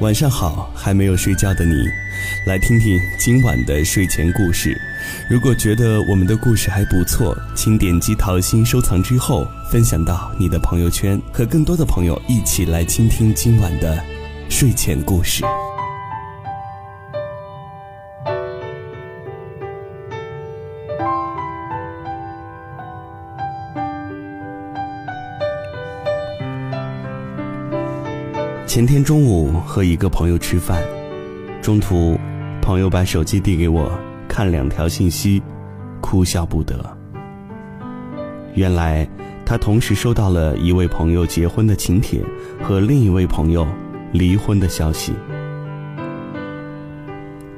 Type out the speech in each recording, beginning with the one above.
晚上好，还没有睡觉的你，来听听今晚的睡前故事。如果觉得我们的故事还不错，请点击桃心收藏之后，分享到你的朋友圈，和更多的朋友一起来倾听今晚的睡前故事。前天中午和一个朋友吃饭，中途，朋友把手机递给我看两条信息，哭笑不得。原来他同时收到了一位朋友结婚的请帖和另一位朋友离婚的消息。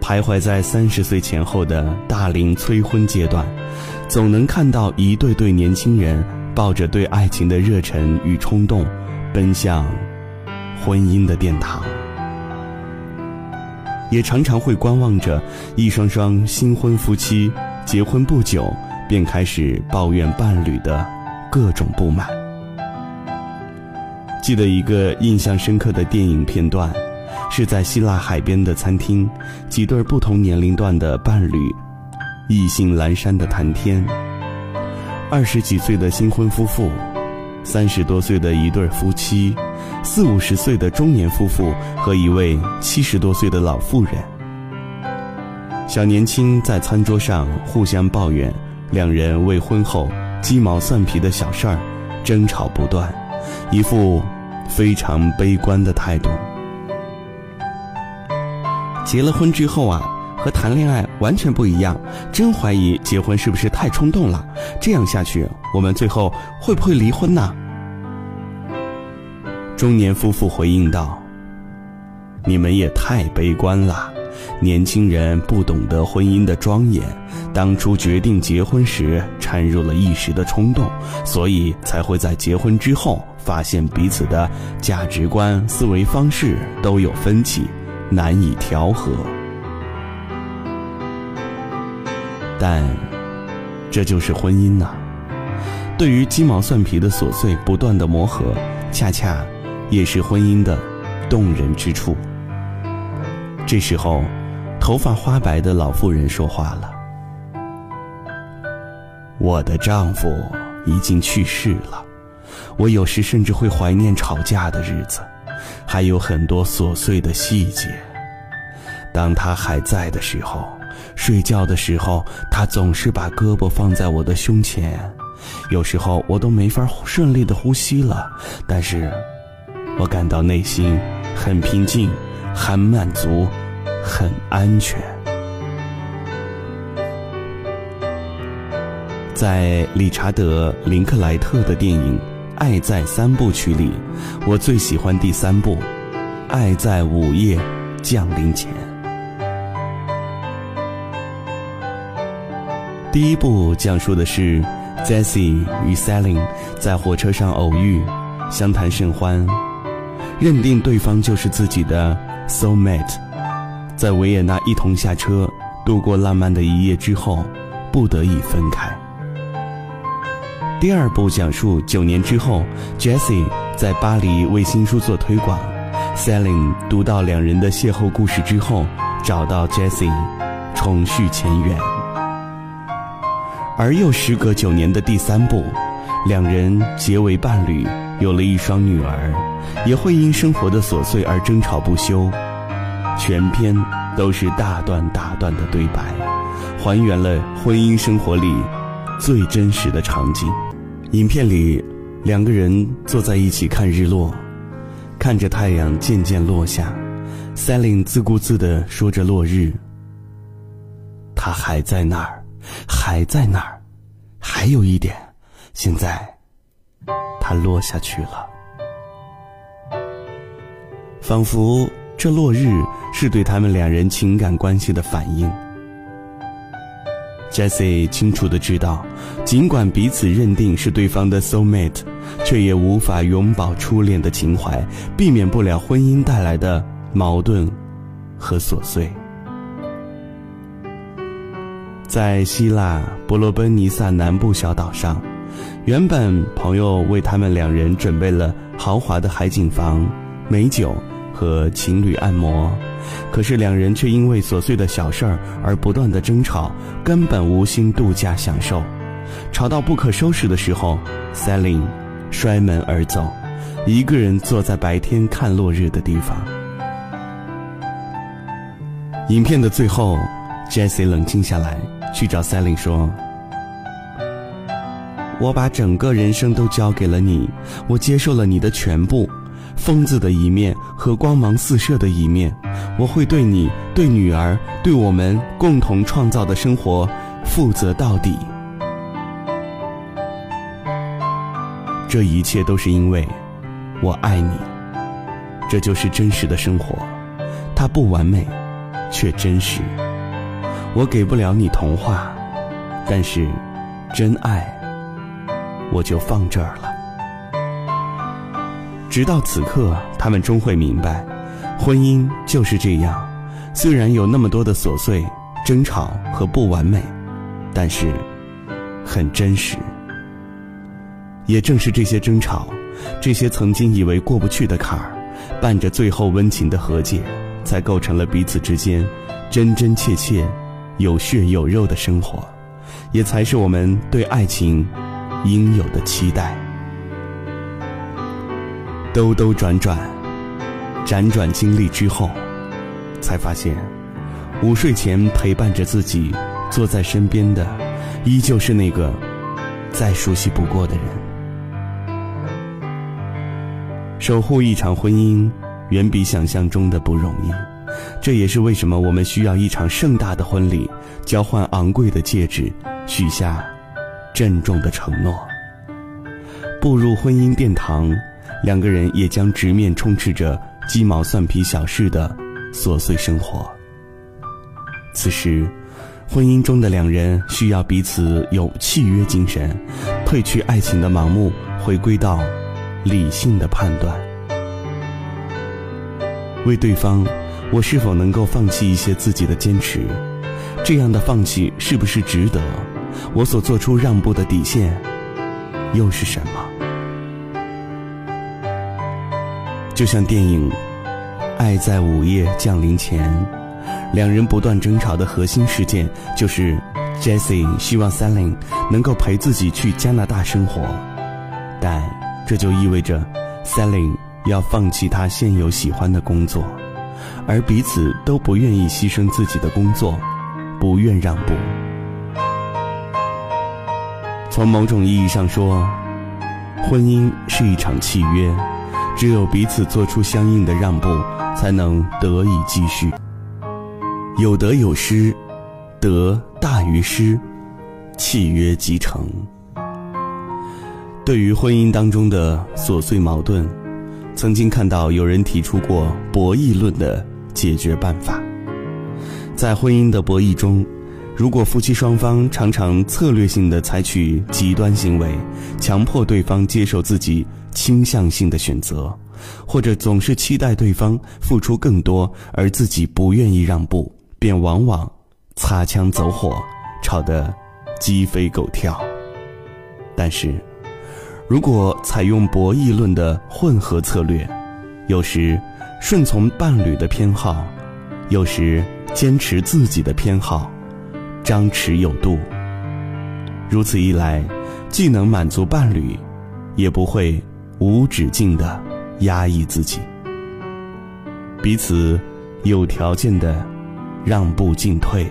徘徊在三十岁前后的大龄催婚阶段，总能看到一对对年轻人抱着对爱情的热忱与冲动，奔向。婚姻的殿堂，也常常会观望着一双双新婚夫妻结婚不久便开始抱怨伴侣的各种不满。记得一个印象深刻的电影片段，是在希腊海边的餐厅，几对不同年龄段的伴侣，意兴阑珊的谈天。二十几岁的新婚夫妇，三十多岁的一对夫妻。四五十岁的中年夫妇和一位七十多岁的老妇人，小年轻在餐桌上互相抱怨两人未婚后鸡毛蒜皮的小事儿，争吵不断，一副非常悲观的态度。结了婚之后啊，和谈恋爱完全不一样，真怀疑结婚是不是太冲动了？这样下去，我们最后会不会离婚呢？中年夫妇回应道：“你们也太悲观了，年轻人不懂得婚姻的庄严，当初决定结婚时掺入了一时的冲动，所以才会在结婚之后发现彼此的价值观、思维方式都有分歧，难以调和。但这就是婚姻呐，对于鸡毛蒜皮的琐碎，不断的磨合，恰恰。”也是婚姻的动人之处。这时候，头发花白的老妇人说话了：“我的丈夫已经去世了，我有时甚至会怀念吵架的日子，还有很多琐碎的细节。当他还在的时候，睡觉的时候，他总是把胳膊放在我的胸前，有时候我都没法顺利的呼吸了，但是。”我感到内心很平静，很满足，很安全。在理查德·林克莱特的电影《爱在三部曲》里，我最喜欢第三部《爱在午夜降临前》。第一部讲述的是 Jessie 与 Selin 在火车上偶遇，相谈甚欢。认定对方就是自己的 soul mate，在维也纳一同下车，度过浪漫的一夜之后，不得已分开。第二部讲述九年之后，Jessie 在巴黎为新书做推广，Selin 读到两人的邂逅故事之后，找到 Jessie，重续前缘。而又时隔九年的第三部，两人结为伴侣。有了一双女儿，也会因生活的琐碎而争吵不休。全篇都是大段大段的对白，还原了婚姻生活里最真实的场景。影片里，两个人坐在一起看日落，看着太阳渐渐落下。Selin 自顾自地说着落日，他还在那儿，还在那儿，还有一点，现在。它落下去了，仿佛这落日是对他们两人情感关系的反应。Jessie 清楚的知道，尽管彼此认定是对方的 soul mate，却也无法永葆初恋的情怀，避免不了婚姻带来的矛盾和琐碎。在希腊伯罗奔尼撒南部小岛上。原本朋友为他们两人准备了豪华的海景房、美酒和情侣按摩，可是两人却因为琐碎的小事儿而不断的争吵，根本无心度假享受。吵到不可收拾的时候，Selin 摔门而走，一个人坐在白天看落日的地方。影片的最后，Jesse 冷静下来，去找 Selin 说。我把整个人生都交给了你，我接受了你的全部，疯子的一面和光芒四射的一面，我会对你、对女儿、对我们共同创造的生活负责到底。这一切都是因为我爱你，这就是真实的生活，它不完美，却真实。我给不了你童话，但是真爱。我就放这儿了。直到此刻，他们终会明白，婚姻就是这样。虽然有那么多的琐碎、争吵和不完美，但是很真实。也正是这些争吵，这些曾经以为过不去的坎儿，伴着最后温情的和解，才构成了彼此之间真真切切、有血有肉的生活，也才是我们对爱情。应有的期待，兜兜转转，辗转经历之后，才发现，午睡前陪伴着自己，坐在身边的，依旧是那个再熟悉不过的人。守护一场婚姻，远比想象中的不容易。这也是为什么我们需要一场盛大的婚礼，交换昂贵的戒指，许下。郑重的承诺。步入婚姻殿堂，两个人也将直面充斥着鸡毛蒜皮小事的琐碎生活。此时，婚姻中的两人需要彼此有契约精神，褪去爱情的盲目，回归到理性的判断。为对方，我是否能够放弃一些自己的坚持？这样的放弃是不是值得？我所做出让步的底线，又是什么？就像电影《爱在午夜降临前》，两人不断争吵的核心事件就是 Jesse 希望 Selin 能够陪自己去加拿大生活，但这就意味着 Selin 要放弃他现有喜欢的工作，而彼此都不愿意牺牲自己的工作，不愿让步。从某种意义上说，婚姻是一场契约，只有彼此做出相应的让步，才能得以继续。有得有失，得大于失，契约即成。对于婚姻当中的琐碎矛盾，曾经看到有人提出过博弈论的解决办法，在婚姻的博弈中。如果夫妻双方常常策略性的采取极端行为，强迫对方接受自己倾向性的选择，或者总是期待对方付出更多，而自己不愿意让步，便往往擦枪走火，吵得鸡飞狗跳。但是，如果采用博弈论的混合策略，有时顺从伴侣的偏好，有时坚持自己的偏好。张弛有度，如此一来，既能满足伴侣，也不会无止境的压抑自己。彼此有条件的让步进退，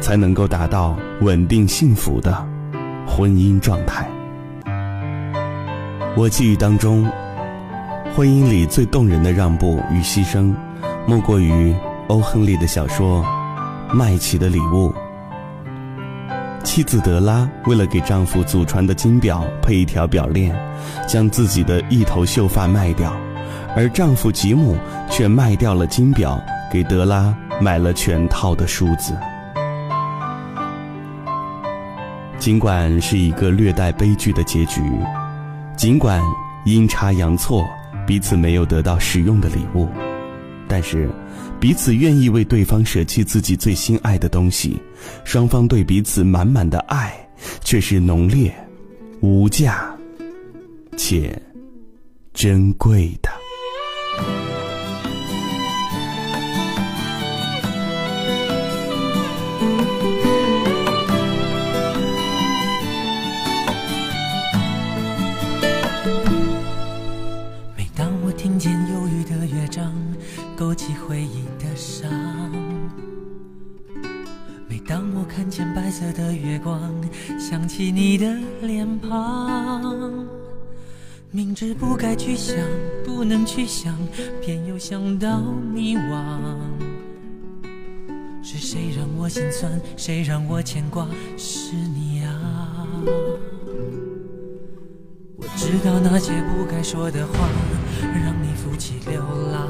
才能够达到稳定幸福的婚姻状态。我记忆当中，婚姻里最动人的让步与牺牲，莫过于欧·亨利的小说《麦琪的礼物》。妻子德拉为了给丈夫祖传的金表配一条表链，将自己的一头秀发卖掉，而丈夫吉姆却卖掉了金表，给德拉买了全套的梳子。尽管是一个略带悲剧的结局，尽管阴差阳错，彼此没有得到实用的礼物。但是，彼此愿意为对方舍弃自己最心爱的东西，双方对彼此满满的爱，却是浓烈、无价且珍贵的。白色的月光，想起你的脸庞。明知不该去想，不能去想，偏又想到迷惘。是谁让我心酸？谁让我牵挂？是你啊！我知道那些不该说的话，让你负气流浪。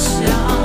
想，